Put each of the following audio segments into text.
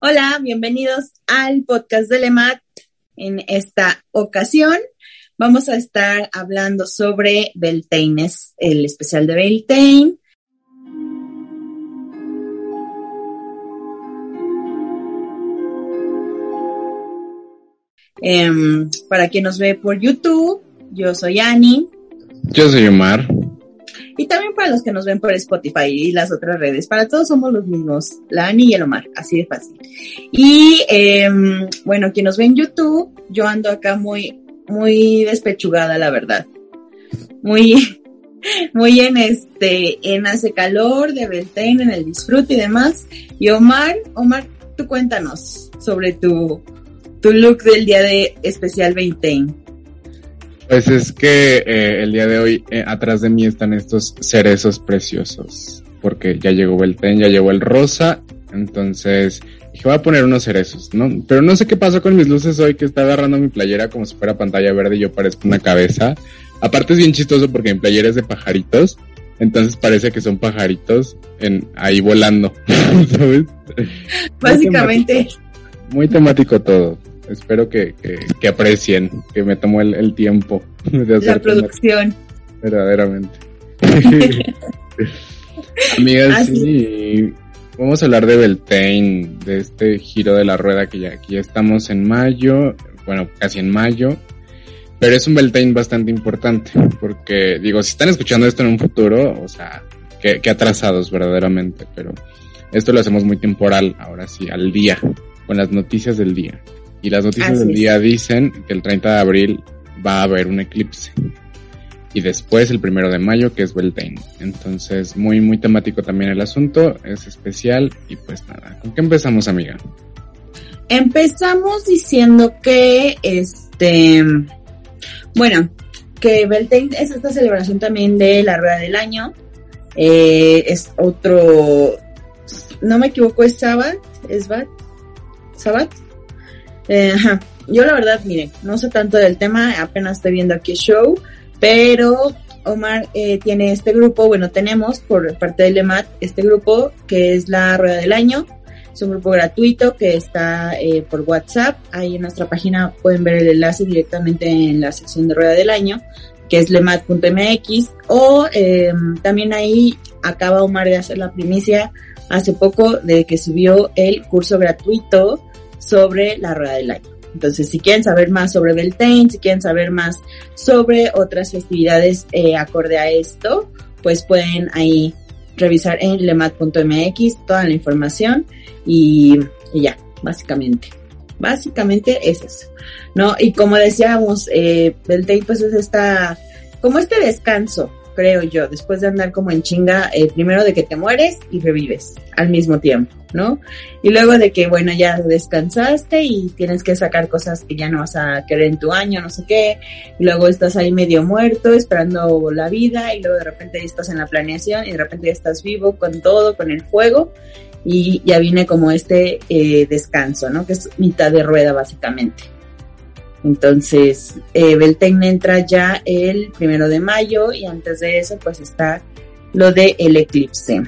Hola, bienvenidos al podcast de LEMAT. En esta ocasión vamos a estar hablando sobre Beltane, el especial de Beltane. Em, para quien nos ve por YouTube, yo soy Ani. Yo soy Omar. Y también los que nos ven por Spotify y las otras redes. Para todos somos los mismos, la Ani y el Omar, así de fácil. Y em, bueno, quien nos ve en YouTube, yo ando acá muy, muy despechugada, la verdad. Muy, muy en este, en hace calor, de Beltane, en el disfrute y demás. Y Omar, Omar, tú cuéntanos sobre tu, tu look del día de especial Beltane. Pues es que eh, el día de hoy eh, atrás de mí están estos cerezos preciosos, porque ya llegó el ten, ya llegó el rosa, entonces dije voy a poner unos cerezos, ¿no? Pero no sé qué pasó con mis luces hoy, que está agarrando mi playera como si fuera pantalla verde y yo parezco una cabeza. Aparte es bien chistoso porque mi playera es de pajaritos, entonces parece que son pajaritos en, ahí volando, ¿sabes? Básicamente. muy temático todo espero que, que, aprecien, que me tomó el, tiempo de hacer la producción. Verdaderamente. Amigas, sí. Vamos a hablar de Beltane, de este giro de la rueda que ya aquí estamos en mayo, bueno, casi en mayo, pero es un Beltane bastante importante, porque digo, si están escuchando esto en un futuro, o sea, que, que atrasados verdaderamente, pero esto lo hacemos muy temporal, ahora sí, al día, con las noticias del día. Y las noticias del día dicen que el 30 de abril va a haber un eclipse. Y después el primero de mayo, que es Beltane. Entonces, muy, muy temático también el asunto, es especial. Y pues nada, ¿con qué empezamos, amiga? Empezamos diciendo que, este, bueno, que Beltane es esta celebración también de la rueda del año. Eh, es otro, no me equivoco, es Sabbath, es Bat, Sabbath, eh, yo la verdad, miren, no sé tanto del tema, apenas estoy viendo aquí el show, pero Omar eh, tiene este grupo, bueno, tenemos por parte de LEMAT este grupo que es la Rueda del Año. Es un grupo gratuito que está eh, por WhatsApp. Ahí en nuestra página pueden ver el enlace directamente en la sección de Rueda del Año, que es lemat.mx. O también ahí acaba Omar de hacer la primicia hace poco de que subió el curso gratuito sobre la rueda del año. Entonces, si quieren saber más sobre Beltane, si quieren saber más sobre otras festividades eh, acorde a esto, pues pueden ahí revisar en lemat.mx toda la información y, ya, básicamente. Básicamente es eso, ¿no? Y como decíamos, eh, Beltane pues es esta, como este descanso, creo yo, después de andar como en chinga, eh, primero de que te mueres y revives al mismo tiempo, ¿no? Y luego de que, bueno, ya descansaste y tienes que sacar cosas que ya no vas a querer en tu año, no sé qué, y luego estás ahí medio muerto, esperando la vida, y luego de repente ya estás en la planeación y de repente ya estás vivo con todo, con el fuego, y ya viene como este eh, descanso, ¿no? Que es mitad de rueda básicamente. Entonces, eh, entra ya el primero de mayo y antes de eso pues está lo de el eclipse.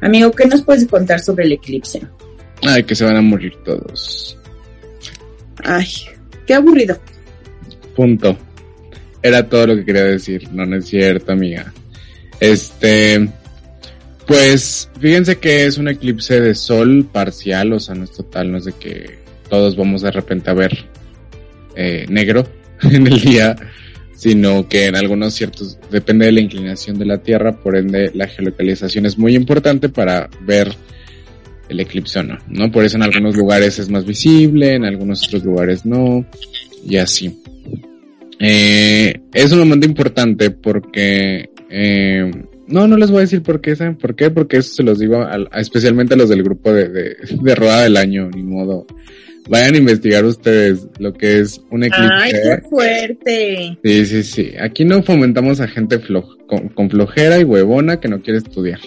Amigo, ¿qué nos puedes contar sobre el eclipse? Ay, que se van a morir todos. Ay, qué aburrido. Punto. Era todo lo que quería decir. No, no es cierto, amiga. Este, pues, fíjense que es un eclipse de sol parcial, o sea, no es total, no es de que todos vamos de repente a ver eh, negro en el día, sino que en algunos ciertos, depende de la inclinación de la Tierra, por ende la geolocalización es muy importante para ver el eclipse o no, ¿no? Por eso en algunos lugares es más visible, en algunos otros lugares no, y así. Eh, es un momento importante porque, eh, no, no les voy a decir por qué, ¿saben por qué? Porque eso se los digo especialmente a los del grupo de, de, de Rueda del Año, ni modo Vayan a investigar ustedes lo que es un eclipse. ¡Ay, qué fuerte! Sí, sí, sí. Aquí no fomentamos a gente con, flojera y huevona que no quiere estudiar.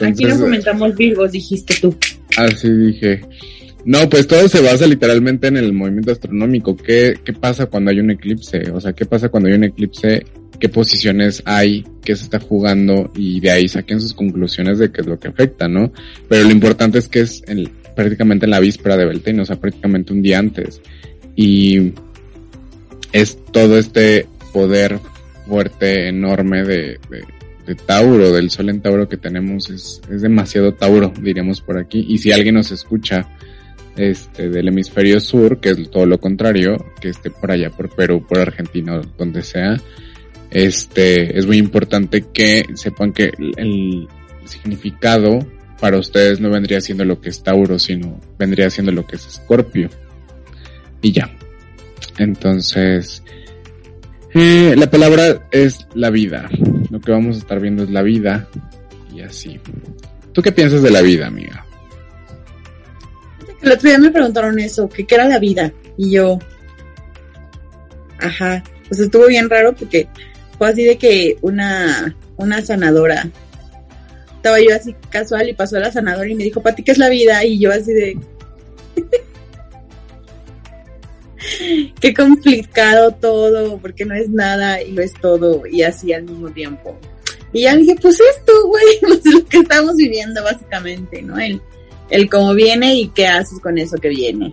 Aquí no fomentamos virgos, dijiste tú. Así dije. No, pues todo se basa literalmente en el movimiento astronómico. ¿Qué, ¿Qué pasa cuando hay un eclipse? O sea, ¿qué pasa cuando hay un eclipse? ¿Qué posiciones hay? ¿Qué se está jugando? Y de ahí saquen sus conclusiones de qué es lo que afecta, ¿no? Pero lo importante es que es el, prácticamente en la víspera de Beltane, o sea, prácticamente un día antes. Y es todo este poder fuerte, enorme de, Tauro, del Sol en Tauro que tenemos, es, es demasiado Tauro, diríamos por aquí. Y si alguien nos escucha este, del hemisferio sur, que es todo lo contrario, que esté por allá, por Perú, por Argentina, donde sea, este, es muy importante que sepan que el significado para ustedes no vendría siendo lo que es Tauro, sino vendría siendo lo que es Escorpio. Y ya. Entonces, eh, la palabra es la vida. Lo que vamos a estar viendo es la vida y así. ¿Tú qué piensas de la vida, amiga? El otro día me preguntaron eso, que qué era la vida. Y yo, ajá, pues estuvo bien raro porque fue así de que una, una sanadora, estaba yo así casual y pasó la sanadora y me dijo, Pati, ¿qué es la vida? Y yo así de... qué complicado todo, porque no es nada y lo es todo y así al mismo tiempo. Y ya dije, pues esto, güey, pues lo que estamos viviendo básicamente, ¿no? El, el cómo viene y qué haces con eso que viene.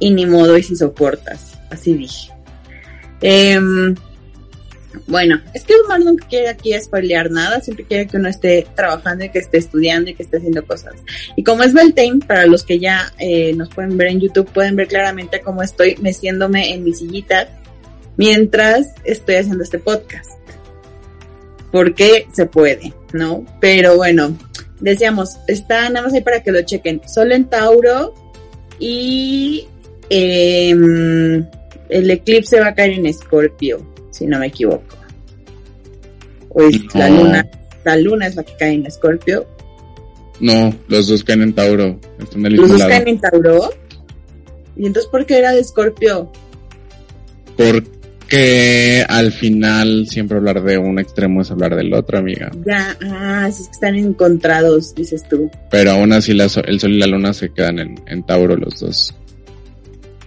Y ni modo y si soportas, así dije. Em, bueno, es que Omar nunca quiere aquí spoilear nada, siempre quiere que uno esté trabajando y que esté estudiando y que esté haciendo cosas. Y como es Beltane, para los que ya eh, nos pueden ver en YouTube, pueden ver claramente cómo estoy meciéndome en mi sillita mientras estoy haciendo este podcast. Porque se puede, ¿no? Pero bueno, decíamos, está nada más ahí para que lo chequen. Solo en Tauro y em, el eclipse va a caer en Escorpio, si no me equivoco. O es la luna, la luna es la que cae en Escorpio. No, los dos caen en Tauro. los dos caen en Tauro. ¿Y entonces por qué era de Escorpio? Porque que al final siempre hablar de un extremo es hablar del otro, amiga. Ya, ah, es que están encontrados, dices tú. Pero aún así el sol y la luna se quedan en, Tauro los dos.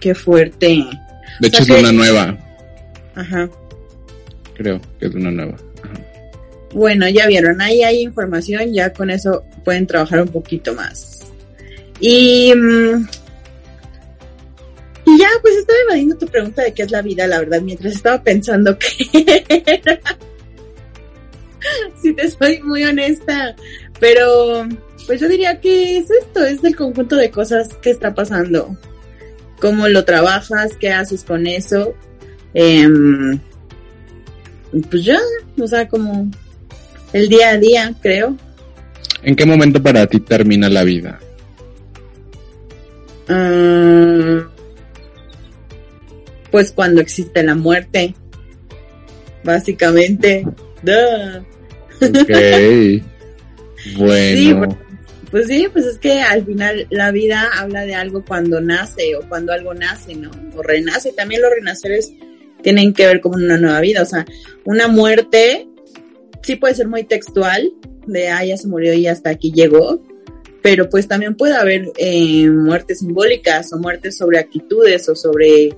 Qué fuerte. De hecho es una nueva. Ajá. Creo que es una nueva. Bueno, ya vieron, ahí hay información, ya con eso pueden trabajar un poquito más. Y mm, y ya, pues estaba evadiendo tu pregunta de qué es la vida, la verdad, mientras estaba pensando qué era. si te soy muy honesta. Pero, pues yo diría que es esto, es el conjunto de cosas que está pasando. Cómo lo trabajas, qué haces con eso. Em, pues ya, o sea, como el día a día, creo. ¿En qué momento para ti termina la vida? Ah pues cuando existe la muerte, básicamente. Ok. bueno. pues, sí, pues es que al final la vida habla de algo cuando nace o cuando algo nace, ¿no? O renace. También los renaceres tienen que ver con una nueva vida. O sea, una muerte sí puede ser muy textual, de, ah, ya se murió y hasta aquí llegó, pero pues también puede haber eh, muertes simbólicas o muertes sobre actitudes o sobre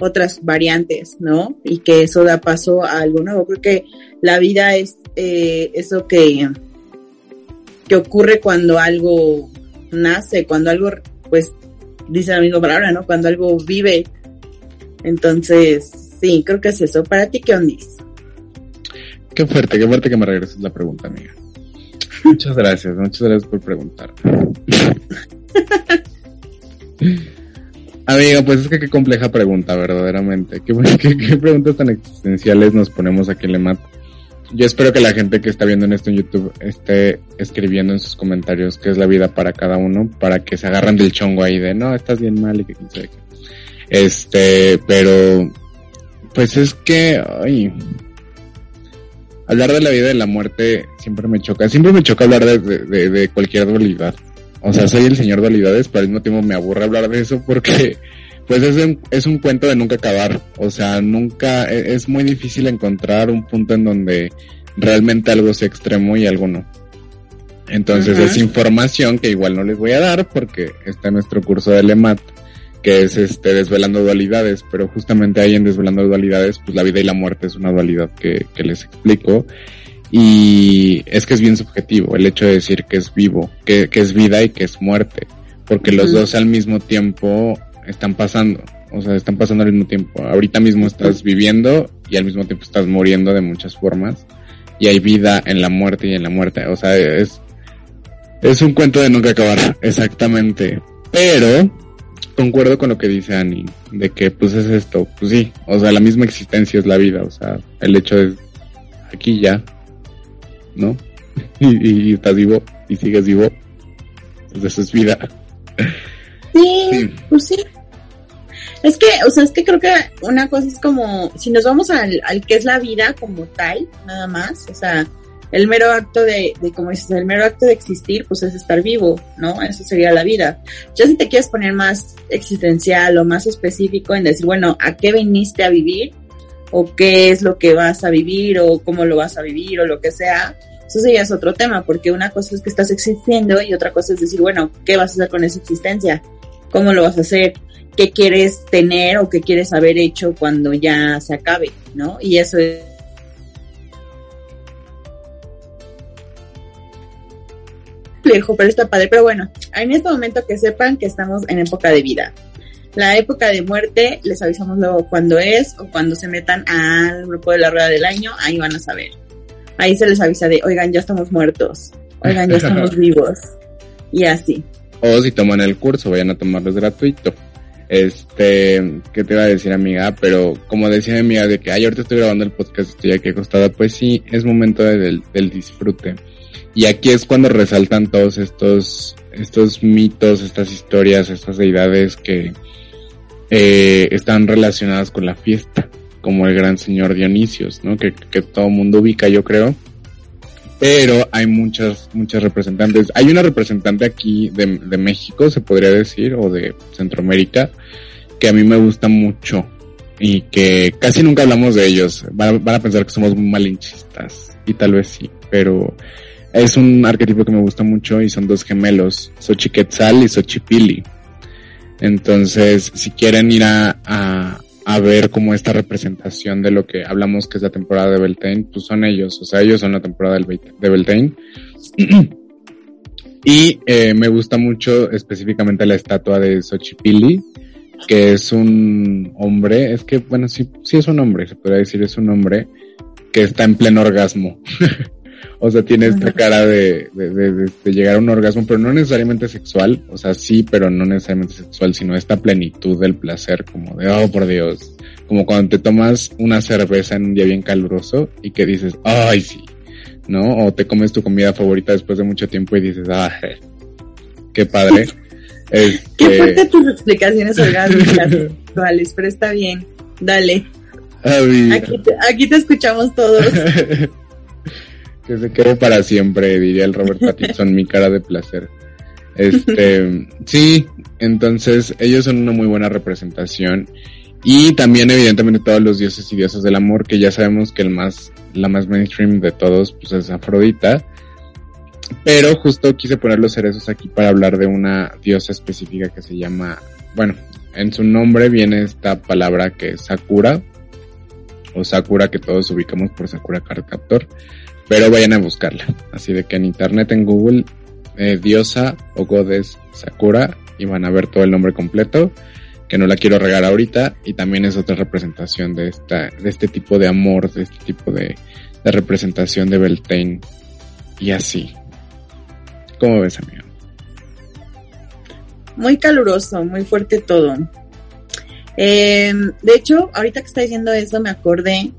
otras variantes, ¿no? Y que eso da paso a algo nuevo. Creo que la vida es eh, eso que, que ocurre cuando algo nace, cuando algo, pues, dice la misma palabra, ¿no? Cuando algo vive. Entonces, sí, creo que es eso. ¿Para ti qué onda? Qué fuerte, qué fuerte que me regreses la pregunta, amiga. Muchas gracias, muchas gracias por preguntar. Amiga, pues es que qué compleja pregunta, verdaderamente. ¿Qué, preguntas tan existenciales nos ponemos aquí en Lemat? Yo espero que la gente que está viendo en esto en YouTube esté escribiendo en sus comentarios qué es la vida para cada uno, para que se agarren del chongo ahí de no, estás bien mal y que quién sabe Este, pero, pues es que, ay, hablar de la vida y de la muerte siempre me choca. Siempre me choca hablar de, de, de cualquier dualidad. O sea, soy el señor dualidades, pero al mismo tiempo me aburre hablar de eso porque pues es un, es un cuento de nunca acabar. O sea, nunca, e, es, muy difícil encontrar un punto en donde realmente algo sea extremo y algo no. Entonces es información que igual no les voy a dar porque está en nuestro curso de LEMAT, que es este desvelando dualidades, pero justamente ahí en desvelando dualidades, pues la vida y la muerte es una dualidad que, que les explico y es que es bien subjetivo el hecho de decir que es vivo, que, que es vida y que es muerte. porque los dos al mismo tiempo están pasando, o sea, están pasando al mismo tiempo. Ahorita mismo estás viviendo y al mismo tiempo estás muriendo de muchas formas y hay vida en la muerte y en la muerte, o sea, es es un cuento de nunca acabar, exactamente. Pero concuerdo con lo que dice Annie, de que pues es esto, pues sí, o sea, la misma existencia es la vida, o sea, el hecho es aquí ya, ¿no? y, y, estás vivo y sigues vivo, pues eso es vida. Sí, pues sí. Es que, o sea, es que creo que una cosa es como, si nos vamos al, al que es la vida como tal, nada más, o sea, el mero acto de, de, como dices, el mero acto de existir, pues es estar vivo, ¿no? Eso sería la vida. Ya si te quieres poner más existencial o más específico en decir, bueno, ¿a qué viniste a vivir? O qué es lo que vas a vivir o cómo lo vas a vivir o lo que sea. Eso ya es otro tema, porque una cosa es que estás existiendo y otra cosa es decir, bueno, ¿qué vas a hacer con esa existencia? ¿Cómo lo vas a hacer? ¿Qué quieres tener o qué quieres haber hecho cuando ya se acabe? ¿No? Y eso es complejo, pero está padre. Pero bueno, en este momento que sepan que estamos en época de vida. La época de muerte, les avisamos luego cuándo es o cuando se metan al grupo de la rueda del año, ahí van a saber. Ahí se les avisa de, oigan, ya estamos muertos, oigan, ya estamos vivos. Y así. O si toman el curso, vayan a tomarlo gratuito. Este, ¿qué te iba a decir, amiga? Pero como decía mi amiga de que, ay, ahorita estoy grabando el podcast, estoy aquí acostada, pues sí, es momento del, del disfrute. Y aquí es cuando resaltan todos estos, estos mitos, estas historias, estas deidades que eh, están relacionadas con la fiesta, como el gran señor Dionisios, ¿no? Que, que todo mundo ubica, yo creo. Pero hay muchas, muchas representantes. Hay una representante aquí de, de México, se podría decir, o de Centroamérica, que a mí me gusta mucho y que casi nunca hablamos de ellos. Van, van a pensar que somos malinchistas y tal vez sí, pero es un arquetipo que me gusta mucho y son dos gemelos, Xochiquetzal y Xochipili. Entonces, si quieren ir a, a, a, ver como esta representación de lo que hablamos que es la temporada de Beltane, pues son ellos, o sea, ellos son la temporada de Beltane. y eh, me gusta mucho específicamente la estatua de Xochipili, que es un hombre, es que, bueno, sí, sí es un hombre, se podría decir, es un hombre que está en pleno orgasmo. O sea, tiene esta cara de, de, de, de, llegar a un orgasmo, pero no necesariamente sexual. O sea, sí, pero no necesariamente sexual, sino esta plenitud del placer, como de, oh, por Dios. Como cuando te tomas una cerveza en un día bien caluroso y que dices, ay, sí. ¿No? O te comes tu comida favorita después de mucho tiempo y dices, ay, qué padre. este... Qué fuerte tus explicaciones orgánicas sexuales, pero está bien. Dale. Aquí te, aquí te escuchamos todos. que se quede para siempre, diría el Robert Pattinson, mi cara de placer. Este, sí, entonces ellos son una muy buena representación. Y también evidentemente todos los dioses y diosas del amor, que ya sabemos que el más, la más mainstream de todos, pues es Afrodita. Pero justo quise poner los cerezos aquí para hablar de una diosa específica que se llama, bueno, en su nombre viene esta palabra que es Sakura, o Sakura que todos ubicamos por Sakura Card Captor pero vayan a buscarla. Así de que en internet, en Google, eh, diosa o goddess Sakura y van a ver todo el nombre completo, que no la quiero regar ahorita y también es otra representación de esta, de este tipo de amor, de este tipo de, representación de Beltane y así. ¿Cómo ves, amigo? Muy caluroso, muy fuerte todo. Eh, de hecho, ahorita que está diciendo eso, me acordé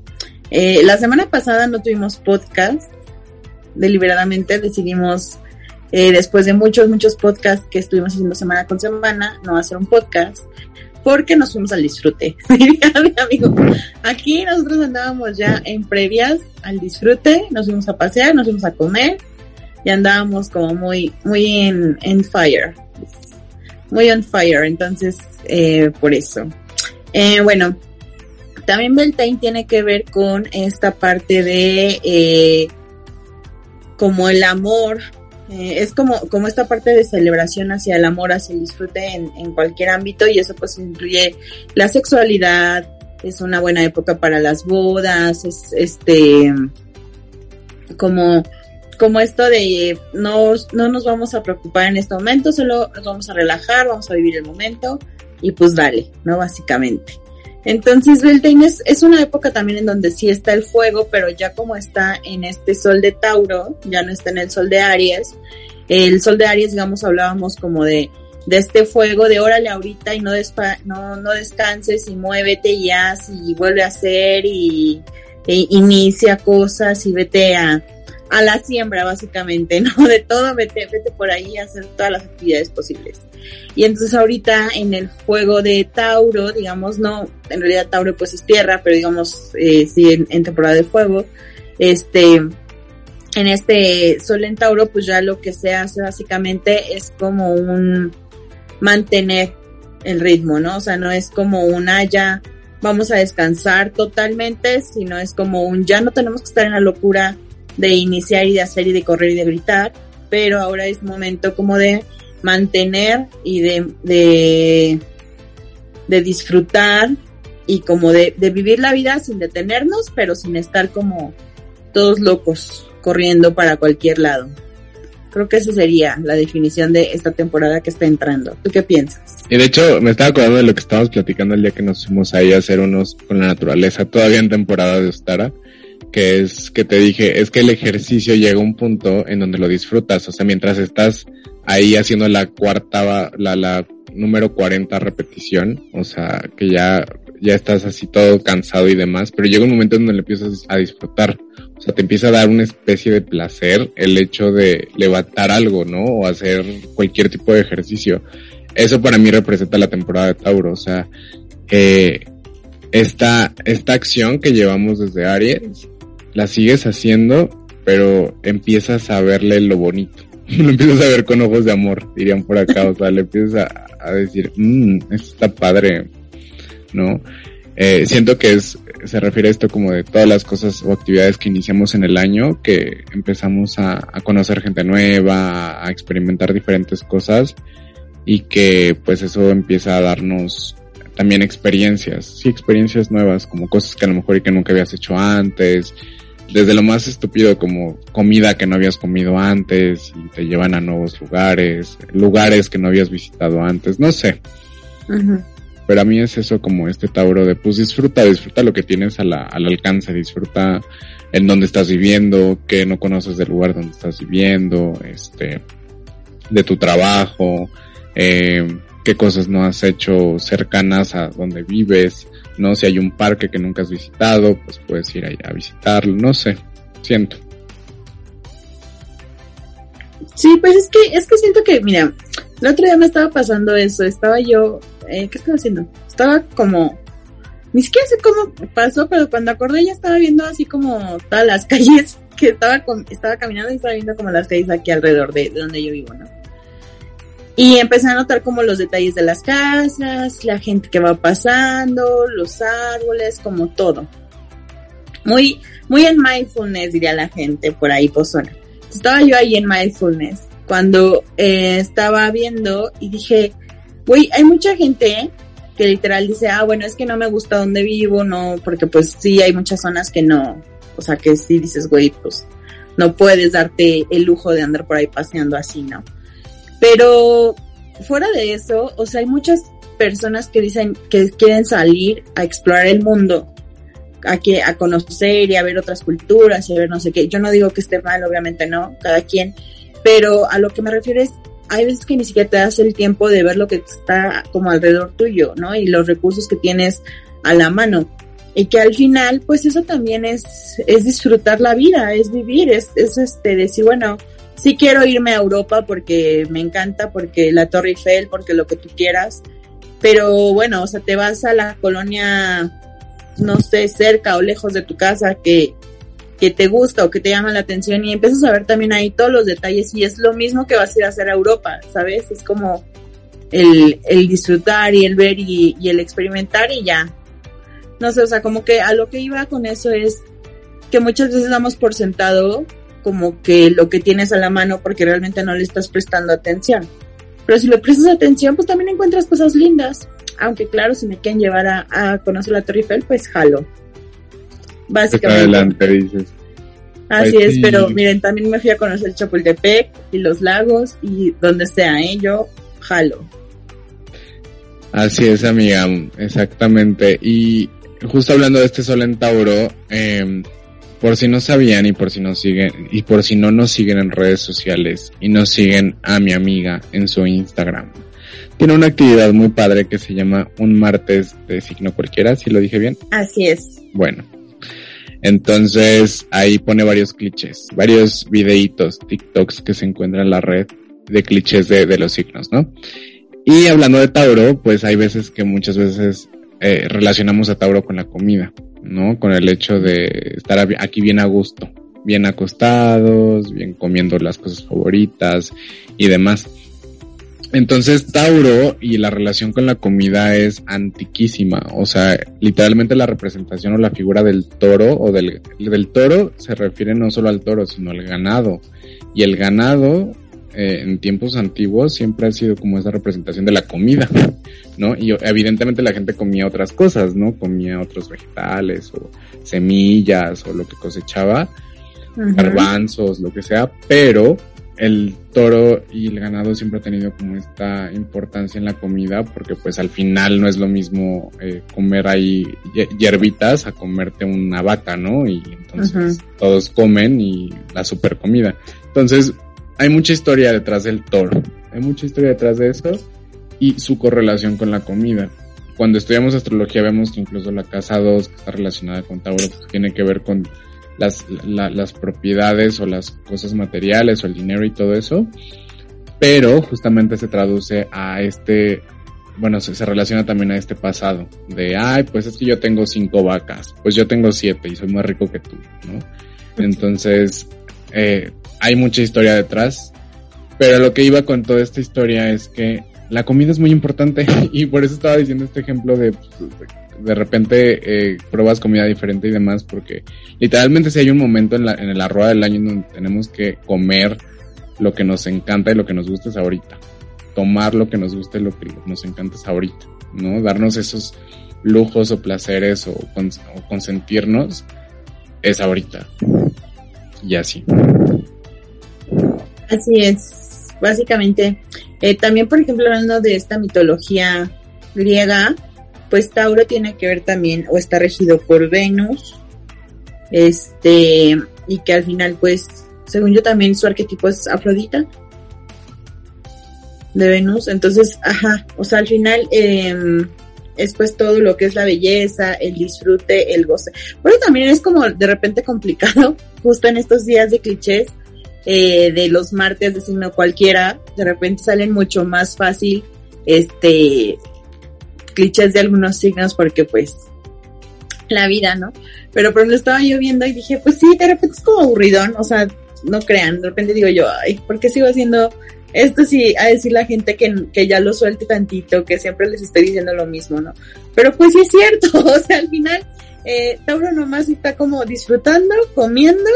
eh, la semana pasada no tuvimos podcast. Deliberadamente decidimos, eh, después de muchos, muchos podcasts que estuvimos haciendo semana con semana, no hacer un podcast porque nos fuimos al disfrute. amigo, aquí nosotros andábamos ya en previas al disfrute, nos fuimos a pasear, nos fuimos a comer y andábamos como muy, muy en, en fire. Muy on fire, entonces, eh, por eso. Eh, bueno, también Beltane tiene que ver con esta parte de eh, como el amor, eh, es como, como esta parte de celebración hacia el amor, hacia el disfrute en, cualquier ámbito y eso pues incluye la sexualidad, es una buena época para las bodas, es este como como esto de no, no nos vamos a preocupar en este momento, solo nos vamos a relajar, vamos a vivir el momento y pues dale, ¿no? Básicamente. Entonces Beltane es, es una época también en donde sí está el fuego, pero ya como está en este sol de Tauro, ya no está en el sol de Aries. El sol de Aries, digamos, hablábamos como de, de este fuego de órale ahorita y no, despa no, no descanses y muévete y haz y vuelve a hacer y, inicia cosas y vete a, a la siembra básicamente, ¿no? De todo, vete, vete por ahí a hacer todas las actividades posibles. Y entonces ahorita en el juego de Tauro, digamos, no, en realidad Tauro pues es tierra, pero digamos, eh, sí, en, temporada de fuego, este, en este sol en Tauro, pues ya lo que se hace básicamente es como un mantener el ritmo, ¿no? O sea, no es como una ya vamos a descansar totalmente, sino es como un ya no tenemos que estar en la locura de iniciar y de hacer y de correr y de gritar, pero ahora es momento como de mantener y de, de, de disfrutar y como de, de vivir la vida sin detenernos, pero sin estar como todos locos corriendo para cualquier lado. Creo que esa sería la definición de esta temporada que está entrando. ¿Tú qué piensas? Y de hecho, me estaba acordando de lo que estábamos platicando el día que nos fuimos ahí a hacer unos con la naturaleza, todavía en temporada de Ostara que es que te dije, es que el ejercicio llega a un punto en donde lo disfrutas, o sea, mientras estás ahí haciendo la cuarta, la, la número 40 repetición, o sea, que ya, ya estás así todo cansado y demás, pero llega un momento en donde le empiezas a disfrutar, o sea, te empieza a dar una especie de placer el hecho de levantar algo, ¿no? O hacer cualquier tipo de ejercicio. Eso para mí representa la temporada de Tauro, o sea, eh, esta, esta acción que llevamos desde Aries, la sigues haciendo, pero empiezas a verle lo bonito. lo empiezas a ver con ojos de amor, dirían por acá, o sea, le empiezas a, decir, mmm, esto está padre, ¿no? Eh, siento que es, se refiere a esto como de todas las cosas o actividades que iniciamos en el año, que empezamos a, conocer gente nueva, a experimentar diferentes cosas y que pues eso empieza a darnos también experiencias, sí, experiencias nuevas, como cosas que a lo mejor y que nunca habías hecho antes, desde lo más estúpido como comida que no habías comido antes y te llevan a nuevos lugares, lugares que no habías visitado antes, no sé. Pero a mí es eso como este Tauro de pues disfruta, disfruta lo que tienes al alcance, disfruta en dónde estás viviendo, que no conoces del lugar donde estás viviendo, este, de tu trabajo, eh, qué cosas no has hecho cercanas a donde vives, ¿no? Si hay un parque que nunca has visitado, pues puedes ir ahí a visitarlo, no sé, siento. Sí, pues es que, es que siento que, mira, el otro día me estaba pasando eso, estaba yo, eh, ¿qué estaba haciendo? Estaba como, ni siquiera sé cómo pasó, pero cuando acordé ya estaba viendo así como todas las calles que estaba, con, estaba caminando y estaba viendo como las calles aquí alrededor de donde yo vivo, ¿no? Y empecé a notar como los detalles de las casas, la gente que va pasando, los árboles, como todo. Muy, muy en mindfulness diría la gente por ahí, zona. Estaba yo ahí en mindfulness cuando eh, estaba viendo y dije, güey, hay mucha gente que literal dice, ah, bueno, es que no me gusta donde vivo, no, porque pues sí, hay muchas zonas que no, o sea, que sí dices, güey, pues no puedes darte el lujo de andar por ahí paseando así, ¿no? Pero fuera de eso, o sea, hay muchas personas que dicen que quieren salir a explorar el mundo, a, que, a conocer y a ver otras culturas y a ver no sé qué. Yo no digo que esté mal, obviamente no, cada quien, pero a lo que me refiero es, hay veces que ni siquiera te das el tiempo de ver lo que está como alrededor tuyo, ¿no? Y los recursos que tienes a la mano. Y que al final, pues eso también es, es disfrutar la vida, es vivir, es, es este, decir, bueno, sí quiero irme a Europa porque me encanta, porque la Torre Eiffel, porque lo que tú quieras, pero bueno, o sea, te vas a la colonia, no sé, cerca o lejos de tu casa que, que te gusta o que te llama la atención y empiezas a ver también ahí todos los detalles y es lo mismo que vas a ir a hacer a Europa, ¿sabes? Es como el, el disfrutar y el ver y, y el experimentar y ya. No sé, o sea, como que a lo que iba con eso es que muchas veces damos por sentado como que lo que tienes a la mano porque realmente no le estás prestando atención. Pero si le prestas atención, pues también encuentras cosas lindas. Aunque claro, si me quieren llevar a, conocer la Torre Eiffel, pues jalo. Básicamente. Adelante, dices. Así es, pero miren, también me fui a conocer Chapultepec y los lagos y donde sea, ¿eh? Yo jalo. Así es, amiga, exactamente. Y justo hablando de este sol en Tauro, eh, por si no sabían y por si no siguen, y por si no nos siguen en redes sociales y no siguen a mi amiga en su Instagram. Tiene una actividad muy padre que se llama un martes de signo cualquiera, si lo dije bien. Así es. Bueno. Entonces ahí pone varios clichés, varios videitos, TikToks que se encuentran en la red de clichés de, de los signos, ¿no? Y hablando de Tauro, pues hay veces que muchas veces eh, relacionamos a Tauro con la comida, ¿no? Con el hecho de estar aquí bien a gusto, bien acostados, bien comiendo las cosas favoritas y demás. Entonces Tauro y la relación con la comida es antiquísima, o sea, literalmente la representación o la figura del toro o del, del toro se refiere no solo al toro, sino al ganado. Y el ganado eh, en tiempos antiguos siempre ha sido como esa representación de la comida, ¿no? Y evidentemente la gente comía otras cosas, ¿no? Comía otros vegetales o semillas o lo que cosechaba, garbanzos, lo que sea, pero el toro y el ganado siempre ha tenido como esta importancia en la comida porque pues al final no es lo mismo eh, comer ahí hierbitas a comerte una vaca, ¿no? Y entonces todos comen y la super comida. Entonces hay mucha historia detrás del toro, hay mucha historia detrás de eso y su correlación con la comida. Cuando estudiamos astrología vemos que incluso la casa 2 que está relacionada con Tauro pues, tiene que ver con las, la- las propiedades o las cosas materiales o el dinero y todo eso, pero justamente se traduce a este, bueno, se, se relaciona también a este pasado de, ay, pues es que yo tengo cinco vacas, pues yo tengo siete y soy más rico que tú, ¿no? Entonces, eh, hay mucha historia detrás, pero lo que iba con toda esta historia es que la comida es muy importante y por eso estaba diciendo este ejemplo de pues, de repente eh, pruebas comida diferente y demás porque literalmente si hay un momento en la, en la rueda del año en donde tenemos que comer lo que nos encanta y lo que nos gusta es ahorita. Tomar lo que nos gusta y lo que nos encanta es ahorita, ¿no? Darnos esos lujos o placeres o, cons- o consentirnos es ahorita. Y así. Así es, básicamente. Eh, también, por ejemplo, hablando de esta mitología griega, pues Tauro tiene que ver también, o está regido por Venus, este, y que al final, pues, según yo también su arquetipo es Afrodita de Venus, entonces, ajá, o sea, al final eh, es pues todo lo que es la belleza, el disfrute, el goce. Bueno, también es como de repente complicado, justo en estos días de clichés, eh, de los martes de signo cualquiera, de repente salen mucho más fácil, este, clichés de algunos signos porque pues la vida, ¿no? Pero por ejemplo estaba yo viendo y dije, pues sí, de repente es como aburridón, o sea, no crean, de repente digo yo, ay, ¿por qué sigo haciendo esto sí a decir la gente que, que ya lo suelte tantito, que siempre les estoy diciendo lo mismo, ¿no? Pero pues sí es cierto, o sea, al final, eh, Tauro nomás está como disfrutando, comiendo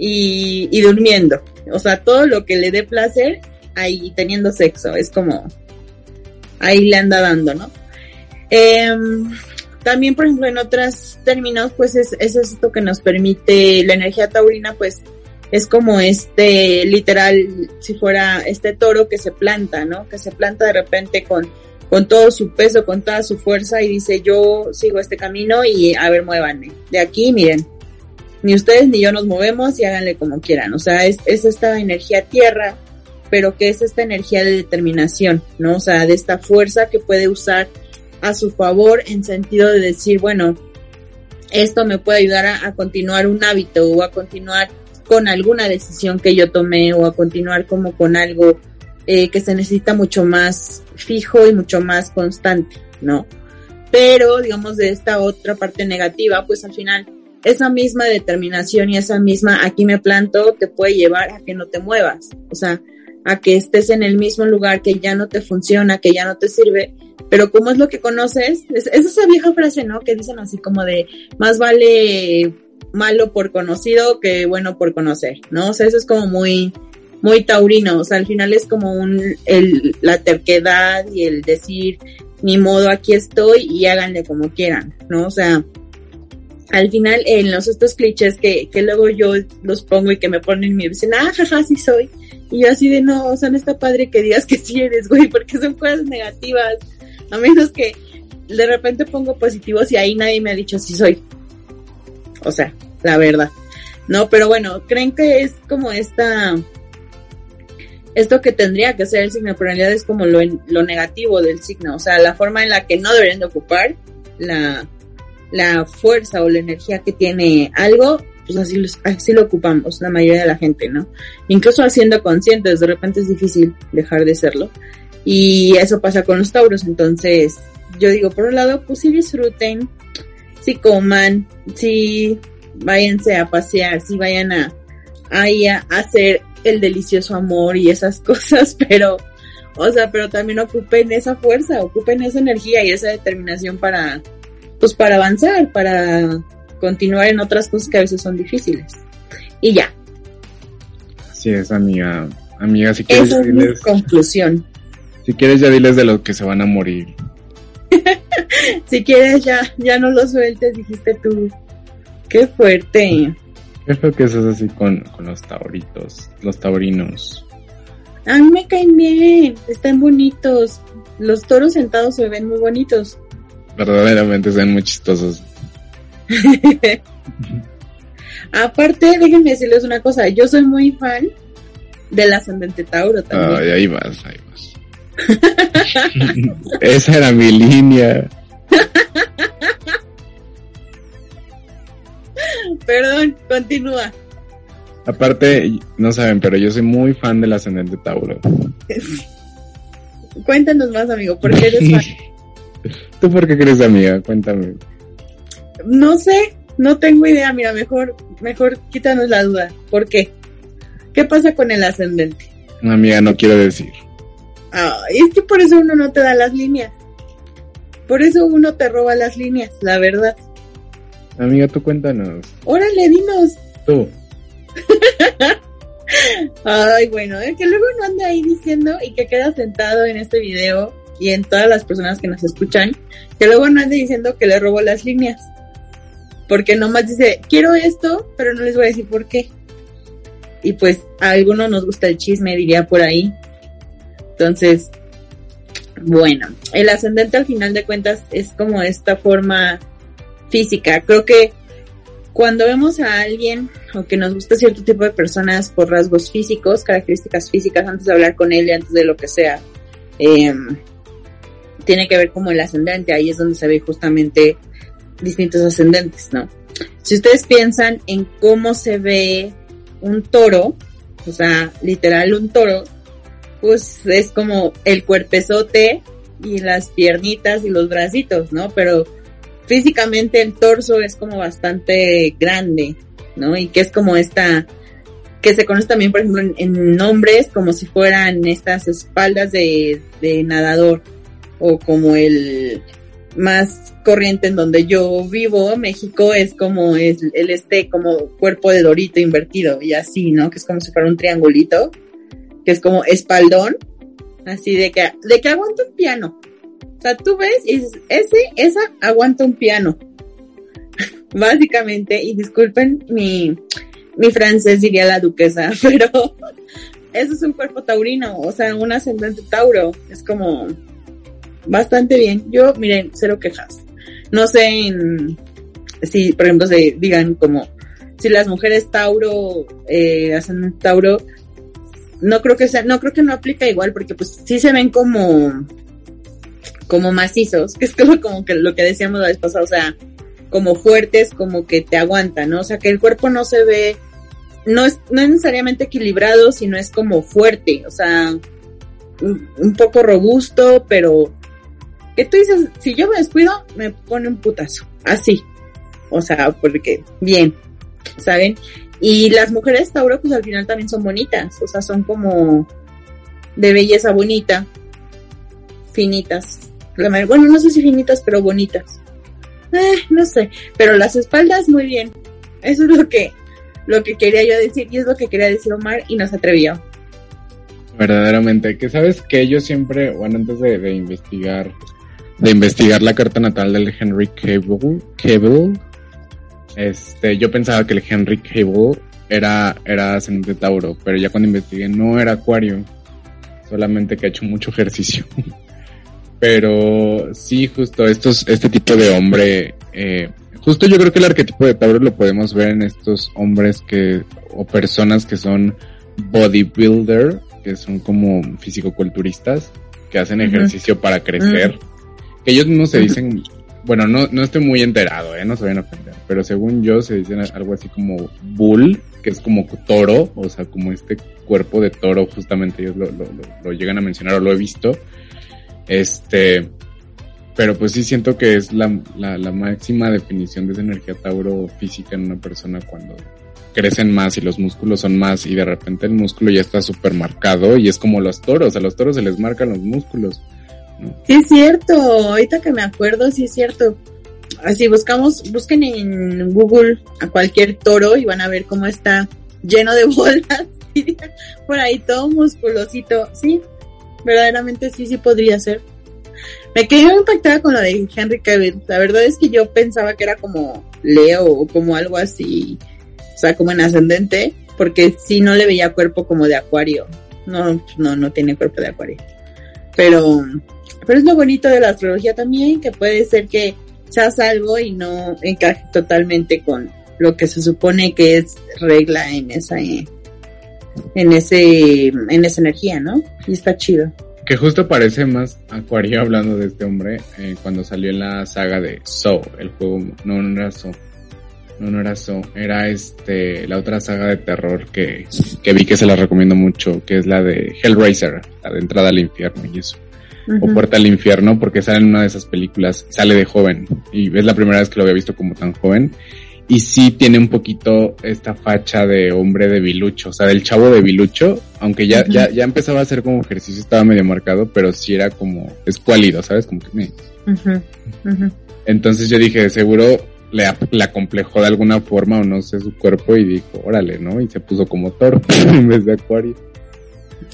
y, y durmiendo. O sea, todo lo que le dé placer, ahí teniendo sexo, es como, ahí le anda dando, ¿no? Em, también, por ejemplo, en otros términos, pues es, es esto que nos permite la energía taurina, pues es como este, literal, si fuera este toro que se planta, ¿no? Que se planta de repente con, con todo su peso, con toda su fuerza y dice, yo sigo este camino y a ver, muévanme. De aquí, miren, ni ustedes ni yo nos movemos y háganle como quieran. O sea, es, es esta energía tierra, pero que es esta energía de determinación, ¿no? O sea, de esta fuerza que puede usar a su favor en sentido de decir, bueno, esto me puede ayudar a, continuar un hábito o a continuar con alguna decisión que yo tomé o a continuar como con algo eh, que se necesita mucho más fijo y mucho más constante, ¿no? Pero, digamos, de esta otra parte negativa, pues al final esa misma determinación y esa misma aquí me planto te puede llevar a que no te muevas, o sea, a que estés en el mismo lugar que ya no te funciona, que ya no te sirve, pero como es lo que conoces, es, es esa vieja frase, ¿no? Que dicen así como de más vale malo por conocido que bueno por conocer, ¿no? O sea, eso es como muy, muy taurino, o sea, al final es como un, el, la terquedad y el decir, ni modo, aquí estoy y háganle como quieran, ¿no? O sea, al final en los estos clichés que, que luego yo los pongo y que me ponen y me dicen, ah, jaja, sí soy. Y yo así de no, o sea, no está padre que digas que sí eres, güey, porque son cosas negativas. A menos que de repente pongo positivos y ahí nadie me ha dicho sí soy. O sea, la verdad. No, pero bueno, creen que es como esta esto que tendría que ser el signo, pero en realidad es como lo, lo negativo del signo, o sea, la forma en la que no deberían de ocupar la, la fuerza o la energía que tiene algo, pues así, así lo ocupamos la mayoría de la gente, ¿no? Incluso haciendo conscientes, de repente es difícil dejar de serlo. Y eso pasa con los tauros, entonces yo digo, por un lado, pues sí disfruten, sí coman, sí váyanse a pasear, sí vayan a, a, a hacer el delicioso amor y esas cosas, pero, o sea, pero también ocupen esa fuerza, ocupen esa energía y esa determinación para, pues para avanzar, para continuar en otras cosas que a veces son difíciles. Y ya. Así es, amiga. Amiga, si quieres... Esa es mi conclusión. Si quieres ya diles de los que se van a morir. si quieres ya, ya no lo sueltes, dijiste tú. Qué fuerte. Es lo que es así con, con los tauritos, los taurinos. A mí me caen bien, están bonitos. Los toros sentados se ven muy bonitos. Verdaderamente se ven muy chistosos. Aparte, déjenme decirles una cosa, yo soy muy fan del ascendente Tauro también. Ay, ahí vas, ahí vas. Esa era mi línea. Perdón, continúa. Aparte, no saben, pero yo soy muy fan del ascendente Tauro. Cuéntanos más, amigo, ¿por qué eres fan? ¿Tú por qué crees amiga? Cuéntame. No sé, no tengo idea, mira, mejor, mejor quítanos la duda. ¿Por qué? ¿Qué pasa con el ascendente? Amiga, no quiero decir. Ah, es que por eso uno no te da las líneas. Por eso uno te roba las líneas, la verdad. Amiga, tú cuéntanos. Órale, dinos. Tú. Ay, bueno, es que luego no anda ahí diciendo y que queda sentado en este video y en todas las personas que nos escuchan, que luego no ande diciendo que le robo las líneas. Porque nomás dice, quiero esto, pero no les voy a decir por qué. Y pues a alguno nos gusta el chisme, diría por ahí. Entonces, bueno, el ascendente al final de cuentas es como esta forma física. Creo que cuando vemos a alguien o que nos gusta cierto tipo de personas por rasgos físicos, características físicas, antes de hablar con él y antes de lo que sea, eh, tiene que ver como el ascendente, ahí es donde se ve justamente distintos ascendentes, ¿no? Si ustedes piensan en cómo se ve un toro, o sea, literal un toro, pues es como el cuerpezote y las piernitas y los bracitos, ¿no? Pero físicamente el torso es como bastante grande, ¿no? Y que es como esta, que se conoce también, por ejemplo, en, nombres como si fueran estas espaldas de nadador, o como el más corriente en donde yo vivo, México, es como el, este como cuerpo de dorito invertido y así, ¿no? Que es como si fuera un triangulito, que es como espaldón, así de que, de que aguanta un piano. O sea, tú ves y dices, ese, esa aguanta un piano. Básicamente, y disculpen mi, mi francés diría la duquesa, pero eso es un cuerpo taurino, o sea, un ascendente tauro. Es como, bastante bien. Yo, miren, cero quejas. No sé si, por ejemplo, se digan como si las mujeres Tauro eh, hacen Tauro, no creo que sea, no creo que no aplica igual porque pues sí se ven como como macizos, que es como, como que lo que decíamos la vez pasada, o sea, como fuertes, como que te aguantan, ¿no? O sea, que el cuerpo no se ve, no es, no es necesariamente equilibrado, sino es como fuerte, o sea, un poco robusto, pero tú dices, si yo me descuido, me pone un putazo. Así. O sea, porque, bien, ¿saben? Y las mujeres Tauro, pues al final también son bonitas. O sea, son como de belleza bonita. Finitas. Bueno, no sé si finitas, pero bonitas. Eh, no sé. Pero las espaldas, muy bien. Eso es lo que, lo que quería yo decir. Y es lo que quería decir Omar y nos atrevió. Verdaderamente. Que sabes que yo siempre, bueno, antes de investigar de investigar la carta natal del Henry Cable, Cable este, yo pensaba que el Henry Cable era, era ascendente Tauro, pero ya cuando investigué no era Acuario, solamente que ha hecho mucho ejercicio. pero sí, justo estos, este tipo de hombre, eh, justo yo creo que el arquetipo de Tauro lo podemos ver en estos hombres que, o personas que son bodybuilder, que son como físico-culturistas, que hacen ejercicio para crecer. Que ellos mismos se dicen, bueno, no, no estoy muy enterado, eh, no se vayan a ofender, pero según yo se dicen algo así como bull, que es como toro, o sea, como este cuerpo de toro, justamente ellos lo, lo, lo, llegan a mencionar o lo he visto. Este, pero pues sí siento que es la, la, la máxima definición de esa energía tauro física en una persona cuando crecen más y los músculos son más y de repente el músculo ya está súper marcado y es como los toros, a los toros se les marcan los músculos. Sí es cierto, ahorita que me acuerdo, sí es cierto. Así buscamos, busquen en Google a cualquier toro y van a ver cómo está lleno de bolas. Por ahí todo musculosito, sí, verdaderamente sí, sí podría ser. Me quedé impactada con lo de Henry Cavill. La verdad es que yo pensaba que era como Leo o como algo así o sea, como en ascendente, porque si no le veía cuerpo como de acuario. No, no, no tiene cuerpo de acuario. Pero, pero es lo bonito de la astrología también, que puede ser que seas algo y no encaje totalmente con lo que se supone que es regla en esa, en ese, en esa energía, ¿no? Y está chido. Que justo parece más Acuario hablando de este hombre eh, cuando salió en la saga de So, el juego, no, era So, no, no era eso. Era este, la otra saga de terror que, que vi que se la recomiendo mucho, que es la de Hellraiser, la de entrada al infierno y eso. O Puerta al infierno, porque sale en una de esas películas, sale de joven. Y es la primera vez que lo había visto como tan joven. Y sí tiene un poquito esta facha de hombre de bilucho, o sea, del chavo de bilucho, aunque ya, ya, ya empezaba a hacer como ejercicio, estaba medio marcado, pero sí era como escuálido, ¿sabes? Como que me... Entonces yo dije, seguro le, le acomplejó de alguna forma o no sé su cuerpo y dijo, órale, ¿no? Y se puso como toro en vez de acuario.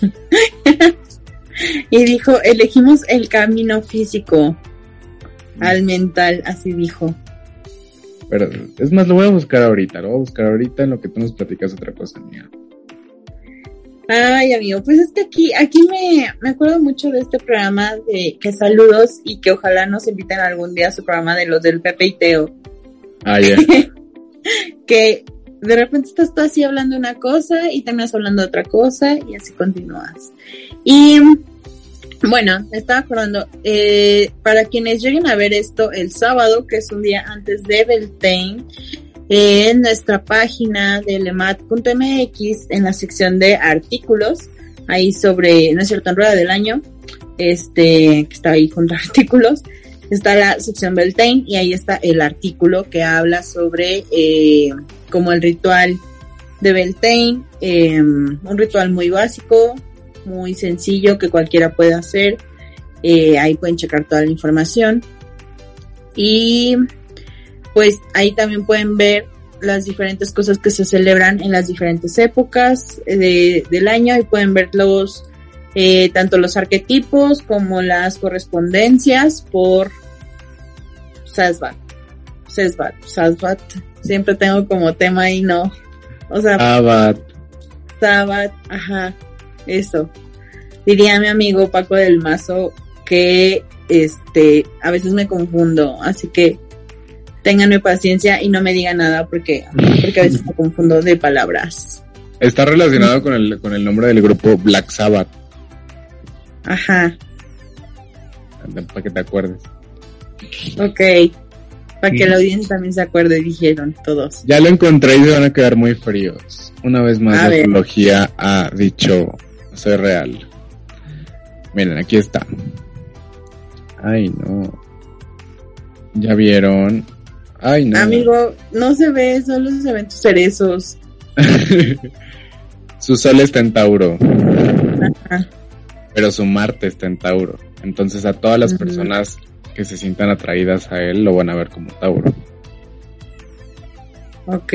y dijo, elegimos el camino físico al mental, así dijo. Pero es más, lo voy a buscar ahorita, lo voy a buscar ahorita en lo que tú nos platicas otra cosa mía. Ay, amigo, pues es que aquí, aquí me, me acuerdo mucho de este programa de que saludos y que ojalá nos inviten algún día a su programa de los del Pepe y Teo. Ah, ya. que de repente estás tú así hablando una cosa y terminas hablando otra cosa y así continúas. Y bueno, estaba acordando, eh, para quienes lleguen a ver esto el sábado, que es un día antes de Beltane, en nuestra página de lemat.mx, en la sección de artículos, ahí sobre, no es cierto, en rueda del año, este, que está ahí junto a artículos, está la sección Beltane y ahí está el artículo que habla sobre eh, como el ritual de Beltane, em, un ritual muy básico, muy sencillo que cualquiera puede hacer. Eh, ahí pueden checar toda la información. Y pues ahí también pueden ver las diferentes cosas que se celebran en las diferentes épocas de, del año y pueden ver los eh, tanto los arquetipos como las correspondencias por Sasbat. Sasbat, Sasbat. Siempre tengo como tema y no. O sea, Sabat. Sabat, ajá, eso. Diría mi amigo Paco del Mazo que este a veces me confundo, así que ténganme paciencia y no me digan nada porque, porque a veces me confundo de palabras. Está relacionado con el, con el nombre del grupo Black Sabbath. Ajá. Para que te acuerdes. Ok. Para que la audiencia también se acuerde, dijeron todos. Ya lo encontré y se van a quedar muy fríos. Una vez más, la astrología ha dicho, soy real. Miren, aquí está. Ay, no. ¿Ya vieron? Ay, no. Amigo, no se ve, solo se ven tus cerezos. su sol está en Tauro. Pero su Marte está en Tauro. Entonces a todas las personas que se sientan atraídas a él lo van a ver como Tauro. Ok.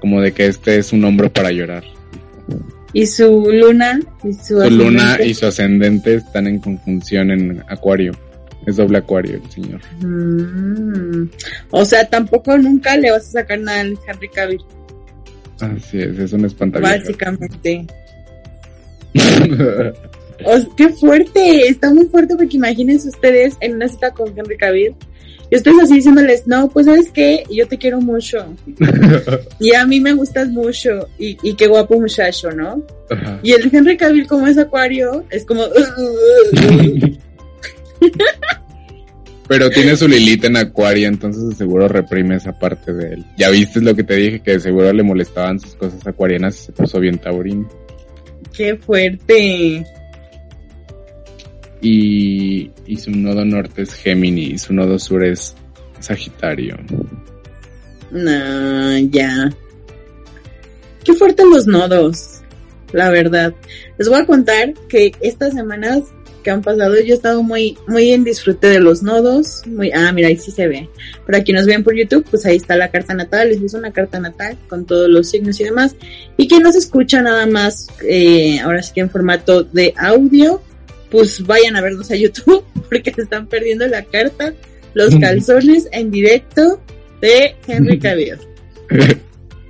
Como de que este es un hombro para llorar. ¿Y su luna? ¿Y su, luna y su ascendente están en conjunción en Acuario. es doble acuario el señor. Mm. O sea, tampoco nunca le vas a sacar nada al Henry Cavill. Así es, es un espantaviejas. Básicamente. O- qué fuerte, está muy fuerte porque imagínense ustedes en una cita con Henry Cavill. Yo estoy así diciéndoles, no, pues sabes qué, yo te quiero mucho. Y a mí me gustas mucho. Y, y qué guapo muchacho, ¿no? Ajá. Y el Henry Cavill como es acuario, es como... Pero tiene su Lilith en acuario, entonces de seguro reprime esa parte de él. Ya viste lo que te dije, que de seguro le molestaban sus cosas acuarianas y se puso bien taurino. qué fuerte. Y, y su nodo norte es Géminis, y su nodo sur es Sagitario. No, ya. Qué fuertes los nodos, la verdad. Les voy a contar que estas semanas que han pasado yo he estado muy, muy en disfrute de los nodos. Muy, ah, mira, ahí sí se ve. Para quienes nos por YouTube, pues ahí está la carta natal. Les hice una carta natal con todos los signos y demás. Y quien nos escucha nada más, eh, ahora sí que en formato de audio, pues vayan a vernos a YouTube porque se están perdiendo la carta, los calzones en directo de Henry Cavill.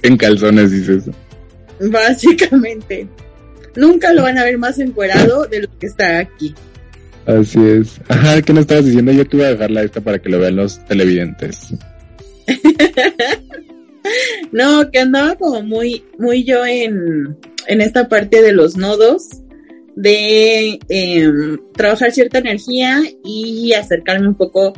en calzones dices. Básicamente. Nunca lo van a ver más encuerado de lo que está aquí. Así es. Ajá, ¿qué nos estabas diciendo? Yo te voy a dejarla esta para que lo vean los televidentes. No, que andaba como muy, muy yo en, en esta parte de los nodos, de eh, trabajar cierta energía y acercarme un poco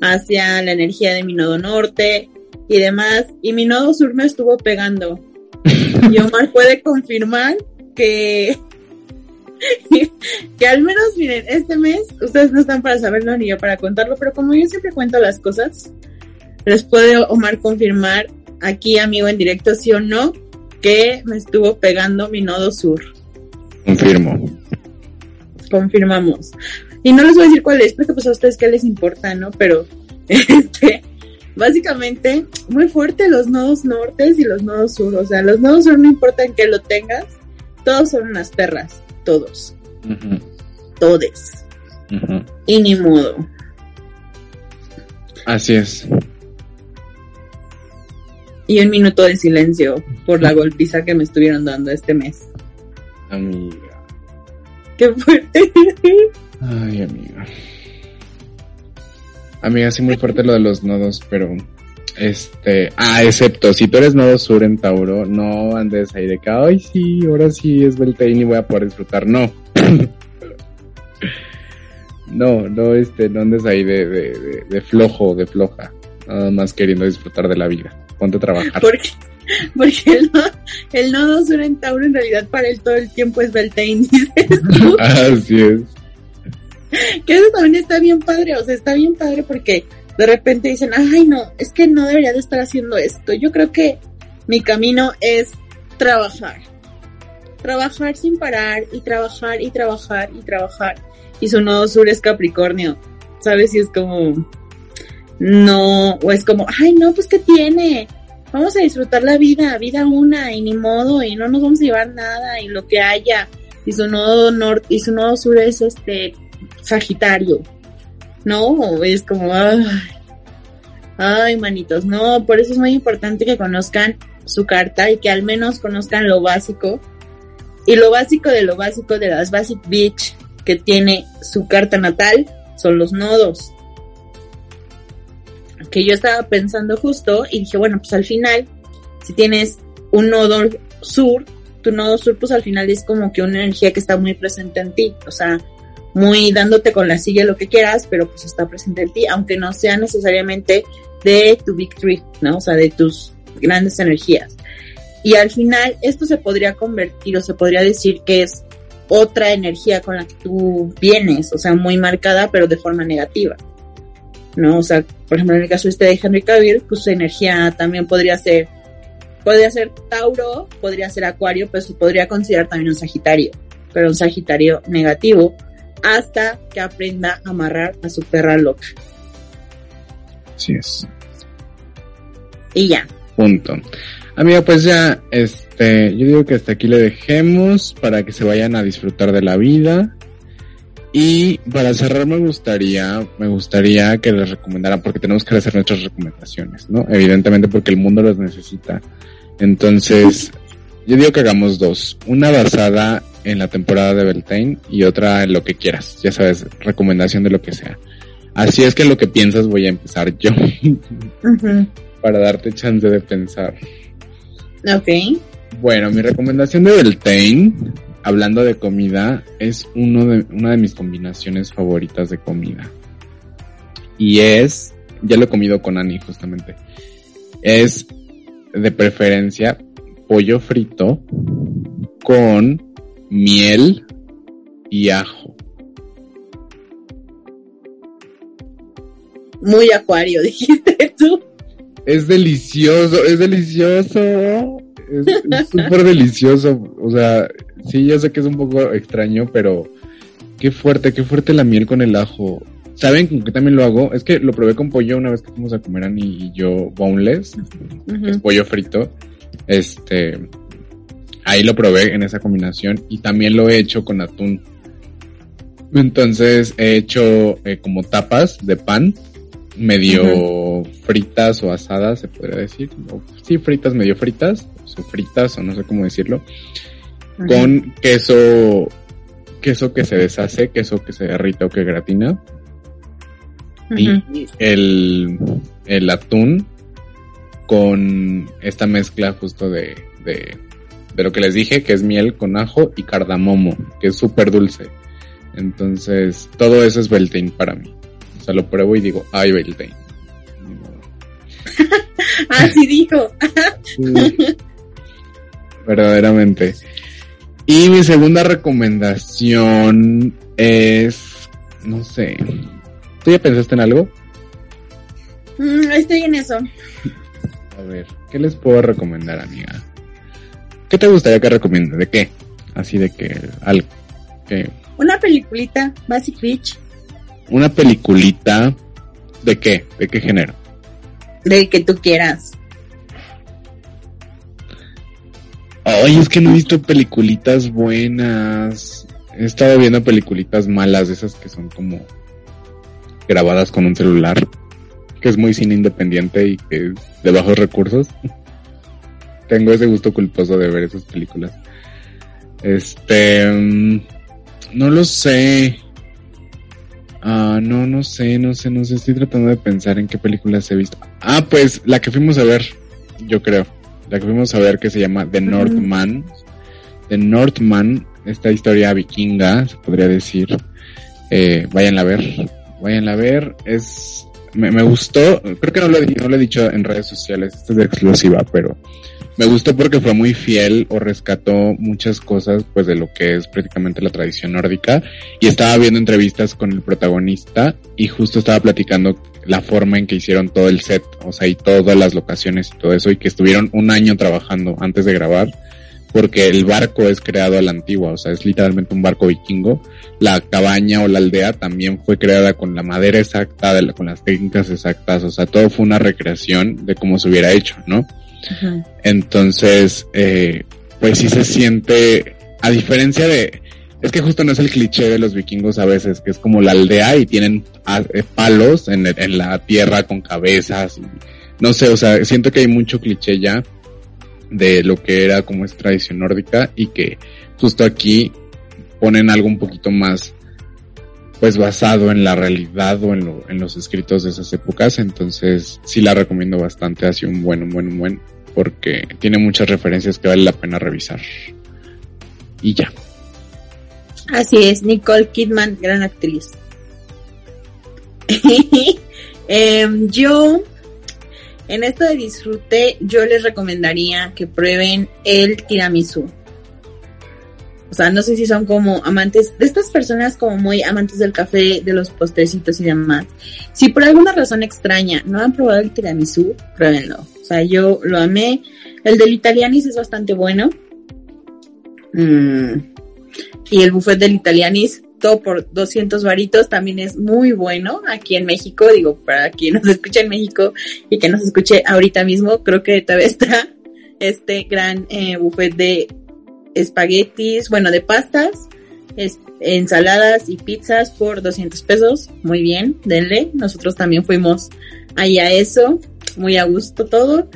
hacia la energía de mi nodo norte y demás. Y mi nodo sur me estuvo pegando. Y Omar puede confirmar que, que al menos, miren, este mes, ustedes no están para saberlo ni yo para contarlo, pero como yo siempre cuento las cosas, les puede Omar confirmar aquí, amigo, en directo, sí o no, que me estuvo pegando mi nodo sur. Confirmo. Confirmamos. Y no les voy a decir cuál es, porque pues a ustedes qué les importa, ¿no? Pero, este, básicamente, muy fuerte los nodos nortes y los nodos sur. O sea, los nodos sur no importa en qué lo tengas, todos son unas perras, todos, Ujú, todes. Y ni modo. Así es. Y un minuto de silencio por la golpiza que me estuvieron dando este mes. Amiga. Qué fuerte. Ay, amiga. Amiga, sí muy fuerte lo de los nodos, pero este, ah, excepto si tú eres nodo sur en Tauro, no andes ahí de que, ay, sí, ahora sí es Beltane y voy a poder disfrutar. No. no, no, este, no andes ahí de, de, de, de flojo, de floja, nada más queriendo disfrutar de la vida. Ponte a trabajar. Porque, porque el, nodo, el nodo sur en Tauro en realidad para él todo el tiempo es Beltane, dices tú. Así es. Que eso también está bien padre, o sea, está bien padre porque de repente dicen, ay no, es que no debería de estar haciendo esto. Yo creo que mi camino es trabajar. Trabajar sin parar y trabajar y trabajar y trabajar. Y su nodo sur es Capricornio. ¿Sabes? Y es como, no, o es como, ay no, pues ¿qué tiene? Vamos a disfrutar la vida, vida una y ni modo y no nos vamos a llevar nada y lo que haya. Y su nodo norte y su nodo sur es este Sagitario. No, es como, ay, ay, manitos, no, por eso es muy importante que conozcan su carta y que al menos conozcan lo básico. Y lo básico de lo básico de las Basic Beach que tiene su carta natal son los nodos. Que yo estaba pensando justo y dije, bueno, pues al final, si tienes un nodo sur, tu nodo sur, pues al final es como que una energía que está muy presente en ti. O sea, muy dándote con la silla lo que quieras, pero pues está presente en ti, aunque no sea necesariamente de tu victory, ¿no? O sea, de tus grandes energías. Y al final esto se podría convertir o se podría decir que es otra energía con la que tú vienes, o sea, muy marcada, pero de forma negativa. ¿No? O sea, por ejemplo, en el caso este de Henry Cavill, pues su energía también podría ser, podría ser Tauro, podría ser Acuario, pero se podría considerar también un Sagitario, pero un Sagitario negativo, hasta que aprenda a amarrar a su perra loca. Así es. Y ya. Punto. Amiga, pues ya, este, yo digo que hasta aquí le dejemos para que se vayan a disfrutar de la vida. Y para cerrar me gustaría, me gustaría que les recomendaran, porque tenemos que hacer nuestras recomendaciones, ¿no? Evidentemente porque el mundo los necesita. Entonces, yo digo que hagamos dos. Una basada en la temporada de Beltane y otra en lo que quieras. Ya sabes, recomendación de lo que sea. Así es que lo que piensas voy a empezar yo. Para darte chance de pensar. Ok. Bueno, mi recomendación de Beltane hablando de comida, es uno de, una de mis combinaciones favoritas de comida. Y es, ya lo he comido con Ani justamente, es de preferencia pollo frito con miel y ajo. Muy acuario, dijiste tú. Es delicioso, es delicioso. Es súper delicioso. O sea, Sí, yo sé que es un poco extraño, pero qué fuerte, qué fuerte la miel con el ajo. ¿Saben con qué también lo hago? Es que lo probé con pollo una vez que fuimos a comer Ani y yo boneless, es pollo frito. Este, ahí lo probé en esa combinación y también lo he hecho con atún. Entonces he hecho eh, como tapas de pan, medio fritas o asadas, se podría decir. sí, fritas, medio fritas, o fritas, o no sé cómo decirlo con queso, queso que se deshace, queso que se derrita o que gratina. Y el, el atún con esta mezcla justo de, de, de, lo que les dije, que es miel con ajo y cardamomo, que es súper dulce. Entonces, todo eso es Beltane para mí. O sea, lo pruebo y digo, ay, Beltane. Así dijo. Verdaderamente. Y mi segunda recomendación es, no sé, ¿tú ya pensaste en algo? Mm, estoy en eso. A ver, ¿qué les puedo recomendar, amiga? ¿Qué te gustaría que recomiende? ¿De qué? Así de que algo. Una peliculita, Basic Beach. Una peliculita, ¿de qué? ¿De qué género? De que tú quieras. Ay, es que no he visto peliculitas buenas. He estado viendo peliculitas malas, esas que son como grabadas con un celular, que es muy cine independiente y que es de bajos recursos. Tengo ese gusto culposo de ver esas películas. Este, mm, no lo sé. Ah, no, no sé, no sé, no sé. Estoy tratando de pensar en qué películas he visto. Ah, pues la que fuimos a ver, yo creo la que fuimos a ver que se llama The Northman. The Northman, esta historia vikinga, se podría decir. Eh, váyanla a ver, váyanla a ver. Es, me, me gustó, creo que no lo, no lo he dicho en redes sociales, esta es de exclusiva, pero me gustó porque fue muy fiel o rescató muchas cosas pues de lo que es prácticamente la tradición nórdica y estaba viendo entrevistas con el protagonista y justo estaba platicando la forma en que hicieron todo el set, o sea, y todas las locaciones y todo eso y que estuvieron un año trabajando antes de grabar porque el barco es creado a la antigua, o sea, es literalmente un barco vikingo. La cabaña o la aldea también fue creada con la madera exacta, con las técnicas exactas, o sea, todo fue una recreación de cómo se hubiera hecho, ¿no? Entonces, eh, pues sí se siente, a diferencia de, es que justo no es el cliché de los vikingos a veces, que es como la aldea y tienen ah, eh, palos en, en la tierra con cabezas, no sé, o sea, siento que hay mucho cliché ya de lo que era como es tradición nórdica y que justo aquí ponen algo un poquito más pues basado en la realidad o en, lo, en los escritos de esas épocas, entonces sí la recomiendo bastante, así un buen, un buen, un buen, porque tiene muchas referencias que vale la pena revisar. Y ya. Así es, Nicole Kidman, gran actriz. Em, yo, en esto de disfrute, yo les recomendaría que prueben el tiramisú. O sea, no sé si son como amantes de estas personas como muy amantes del café, de los postrecitos y demás. Si por alguna razón extraña no han probado el tiramisú, pruébenlo. O sea, yo lo amé. El del Italianis es bastante bueno. Mm. Y el buffet del Italianis, todo por 200 varitos, también es muy bueno aquí en México. Digo, para quien nos escucha en México y que nos escuche ahorita mismo, creo que todavía está este gran eh, buffet de espaguetis, bueno, de pastas, ensaladas y pizzas por 200 pesos. Muy bien, denle. Nosotros también fuimos ahí a eso. Muy a gusto todo.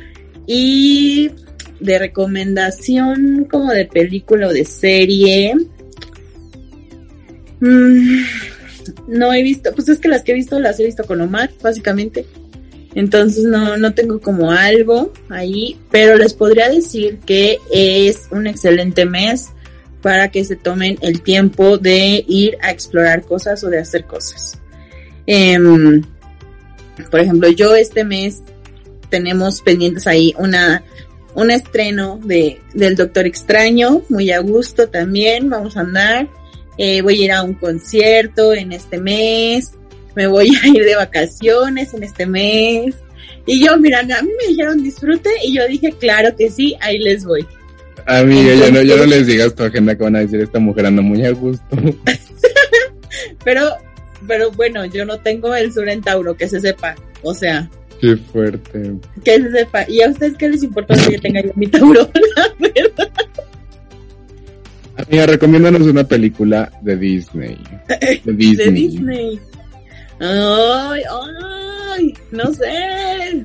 Y de recomendación como de película o de serie. Mm, no he visto, pues es que las que he visto las he visto con Omar, básicamente. Entonces no, no tengo como algo ahí, pero les podría decir que es un excelente mes para que se tomen el tiempo de ir a explorar cosas o de hacer cosas. Em, por ejemplo, yo este mes tenemos pendientes ahí una un estreno de del Doctor Extraño, muy a gusto también, vamos a andar. Eh, voy a ir a un concierto en este mes, me voy a ir de vacaciones en este mes. Y yo, mira, a mí me dijeron disfrute y yo dije, claro que sí, ahí les voy. Amiga, ya no, ya no les digas tu agenda que van a decir esta mujer anda muy a gusto. pero, pero bueno, yo no tengo el sur en Tauro, que se sepa. O sea. Qué fuerte. Que se sepa. ¿Y a ustedes qué les importa que tenga yo mi Tauro? La verdad. Amiga, recomiéndanos una película de Disney. De Disney. De Disney. Ay, ay, no sé.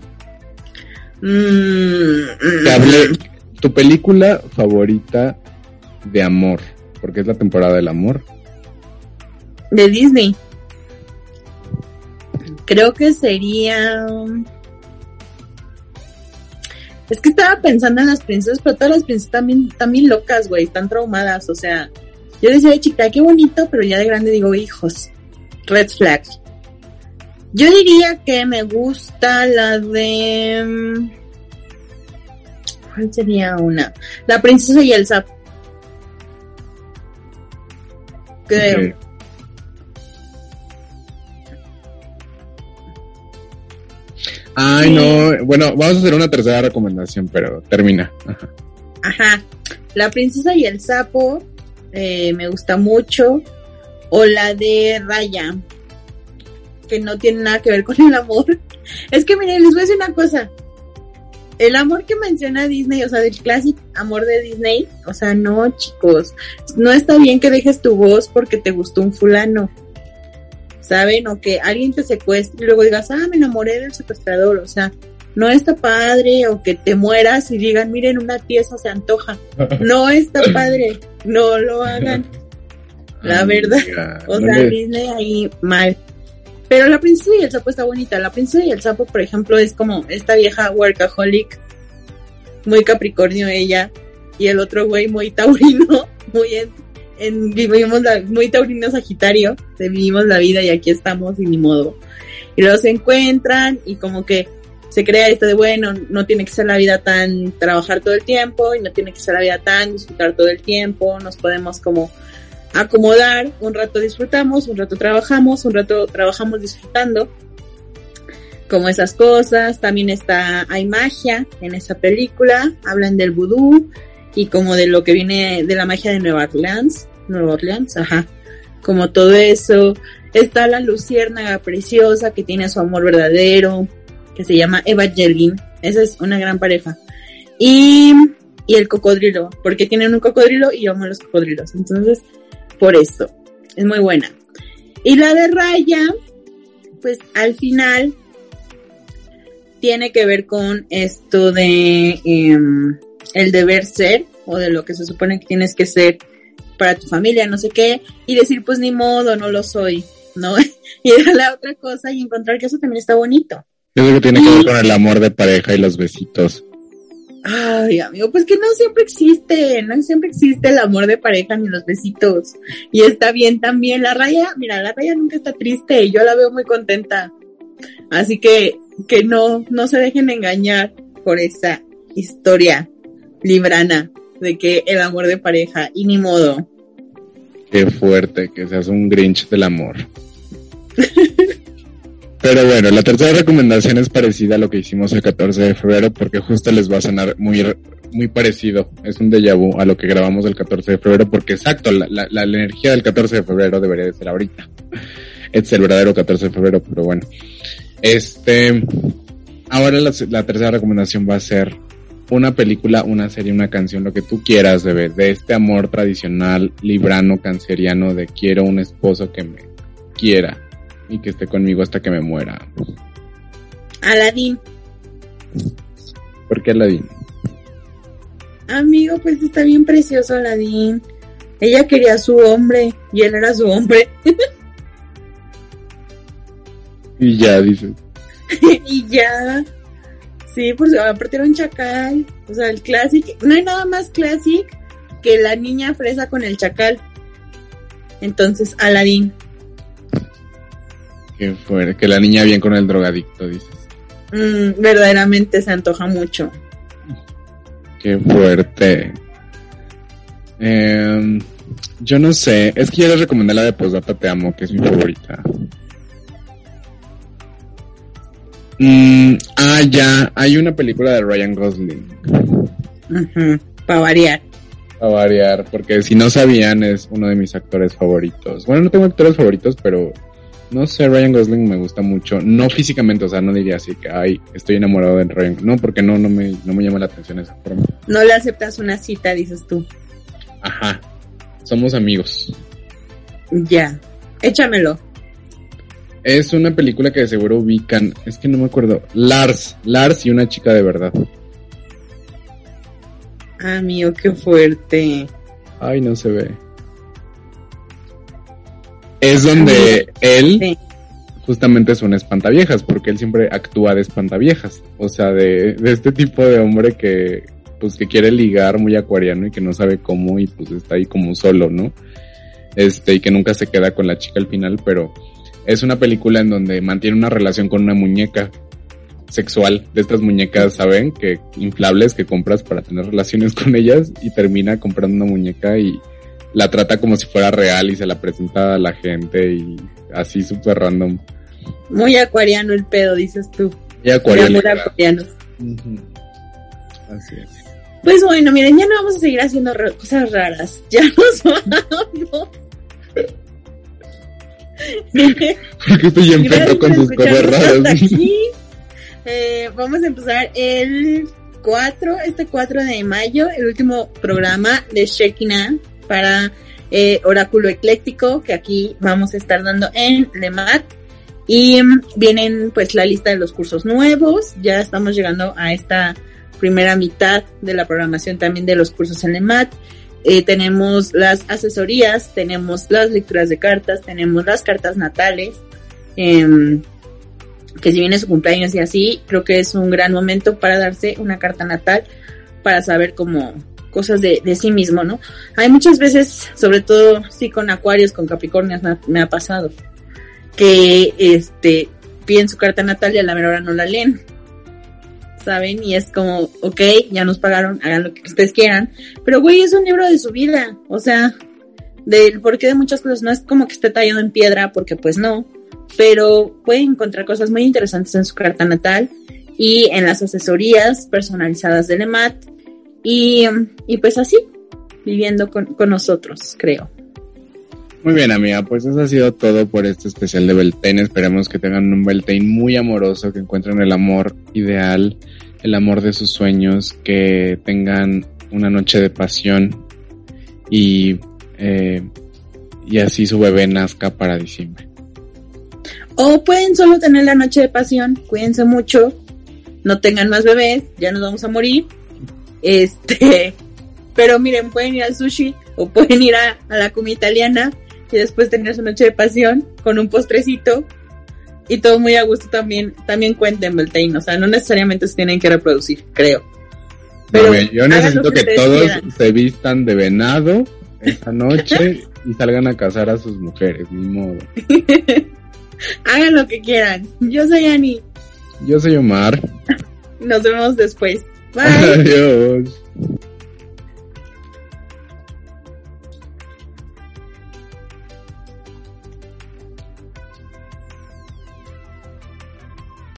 Mm, Te hablé, tu película favorita de amor, porque es la temporada del amor. De Disney. Creo que sería... Es que estaba pensando en las princesas, pero todas las princesas también, también locas, güey, están traumadas, o sea, yo decía de chica, qué bonito, pero ya de grande digo, hijos, red flags. Yo diría que me gusta la de... Mm, ¿Cuál sería una? La princesa y el sapo. Creo. Ay, no. Bueno, vamos a hacer una tercera recomendación, pero termina. Ajá. La princesa y el sapo eh, me gusta mucho. O la de Raya, que no tiene nada que ver con el amor. Es que miren, les voy a decir una cosa. El amor que menciona Disney, o sea, del clásico amor de Disney, o sea, no, chicos, no está bien que dejes tu voz porque te gustó un fulano. ¿Saben? O que alguien te secuestre y luego digas, ah, me enamoré del secuestrador, o sea, no está padre, o que te mueras y digan, miren, una pieza se antoja. No está padre, no lo hagan. La verdad. O sea, Disney ahí mal. Pero la princesa y el sapo está bonita. La princesa y el sapo, por ejemplo, es como esta vieja workaholic, muy capricornio ella, y el otro güey muy taurino, muy en, vivimos la, muy taurino sagitario, vivimos la vida y aquí estamos y ni modo. Y luego se encuentran y como que se crea esto de bueno, no tiene que ser la vida tan trabajar todo el tiempo y no tiene que ser la vida tan disfrutar todo el tiempo, nos podemos como acomodar, un rato disfrutamos, un rato trabajamos, un rato trabajamos disfrutando, como esas cosas, también está, hay magia en esa película, hablan del vudú y como de lo que viene de la magia de Nueva Orleans, Nueva Orleans, ajá, como todo eso, está la luciérnaga preciosa que tiene su amor verdadero, que se llama Evangeline, esa es una gran pareja, y, y el cocodrilo, porque tienen un cocodrilo y yo amo los cocodrilos, entonces, por eso. Es muy buena. Y la de Raya, pues al final tiene que ver con esto de em, el deber ser o de lo que se supone que tienes que ser para tu familia, no sé qué, y decir pues ni modo, no lo soy, ¿no? y a la otra cosa y encontrar que eso también está bonito. Eso que tiene que ver con el amor de pareja y los besitos. Ay, amigo, pues que no siempre existe, no siempre existe el amor de pareja ni los besitos. Y está bien también. La raya, mira, la raya nunca está triste, yo la veo muy contenta. Así que, que no, no se dejen engañar por esa historia librana de que el amor de pareja, y ni modo. Qué fuerte, que seas un Grinch del amor. Pero bueno, la tercera recomendación es parecida a lo que hicimos el 14 de febrero porque justo les va a sonar muy, muy parecido. Es un déjà vu a lo que grabamos el 14 de febrero porque exacto, la, la, la energía del 14 de febrero debería de ser ahorita. Es el verdadero 14 de febrero, pero bueno. Este, ahora la, tercera recomendación va a ser una película, una serie, una canción, lo que tú quieras, bebé, de este amor tradicional, librano, canceriano, de quiero un esposo que me quiera y que esté conmigo hasta que me muera. Aladín. ¿Por qué Aladín? Amigo, pues está bien precioso Aladín. Ella quería a su hombre y él era su hombre. y ya, dices. y ya. Sí, pues aparte era un chacal. O sea, el clásico. No hay nada más clásico que la niña fresa con el chacal. Entonces, Aladín. Qué fuerte. Que la niña bien con el drogadicto, dices. Mm, verdaderamente se antoja mucho. Qué fuerte. Eh, yo no sé. Es que yo les recomendé la de Posdata Te Amo, que es mi favorita. Mm, ah, ya. Hay una película de Ryan Gosling. Para variar. Para variar, porque si no sabían, es uno de mis actores favoritos. Bueno, no tengo actores favoritos, pero no sé, Ryan Gosling me gusta mucho. No físicamente, o sea, no diría así que, ay, estoy enamorado de Ryan. No, porque no, no me, no me llama la atención esa forma. No le aceptas una cita, dices tú. Ajá. Somos amigos. Ya. Échamelo. Es una película que de seguro ubican. Es que no me acuerdo. Lars. Lars y una chica de verdad. Ah, mío, qué fuerte. Ay, no se ve. Es donde él justamente es un espantaviejas, porque él siempre actúa de espantaviejas. O sea, de, de este tipo de hombre que, pues, que quiere ligar muy acuariano y que no sabe cómo y pues está ahí como solo, ¿no? Este, y que nunca se queda con la chica al final, pero es una película en donde mantiene una relación con una muñeca sexual de estas muñecas, ¿saben? Que inflables que compras para tener relaciones con ellas y termina comprando una muñeca y la trata como si fuera real y se la presenta a la gente y así súper random. Muy acuariano el pedo, dices tú. Y acuariano. Así es. Pues bueno, miren, ya no vamos a seguir haciendo cosas raras. Ya nos vamos. Porque estoy con sus cosas raras. Eh, vamos a empezar el 4, este 4 de mayo, el último programa de Shekinah para eh, Oráculo Ecléctico, que aquí vamos a estar dando en LEMAT. Y mm, vienen pues la lista de los cursos nuevos, ya estamos llegando a esta primera mitad de la programación también de los cursos en LEMAT. Eh, tenemos las asesorías, tenemos las lecturas de cartas, tenemos las cartas natales, em, que si viene su cumpleaños y así, creo que es un gran momento para darse una carta natal, para saber cómo cosas de, de sí mismo, ¿no? Hay muchas veces, sobre todo sí con acuarios, con capricornios, me ha, pasado, que este piden su carta natal y a la menor hora no la leen. ¿Saben? Y es como, ok, ya nos pagaron, hagan lo que ustedes quieran. Pero, güey, es un libro de su vida. O sea, del porqué de muchas cosas. No es como que esté tallado en piedra, porque pues no. Pero pueden encontrar cosas muy interesantes en su carta natal y en las asesorías personalizadas del EMAT y, y pues así, viviendo con, con nosotros, creo. Muy bien, amiga, pues eso ha sido todo por este especial de Beltane. Esperemos que tengan un Beltane muy amoroso, que encuentren el amor ideal, el amor de sus sueños, que tengan una noche de pasión y, eh, y así su bebé nazca para diciembre. O pueden solo tener la noche de pasión, cuídense mucho, no tengan más bebés, ya nos vamos a morir este, pero miren, pueden ir al sushi o pueden ir a, la comida italiana y después tener su noche de pasión con un postrecito y todo muy a gusto también, también cuenten Beltane, o sea, no necesariamente se tienen que reproducir, creo. Pero yo necesito que, todos se vistan de venado esta noche y salgan a casar a sus mujeres, ni modo. Hagan lo que quieran. Yo soy Ani. Yo soy Omar. Nos vemos después. Bye. Adiós.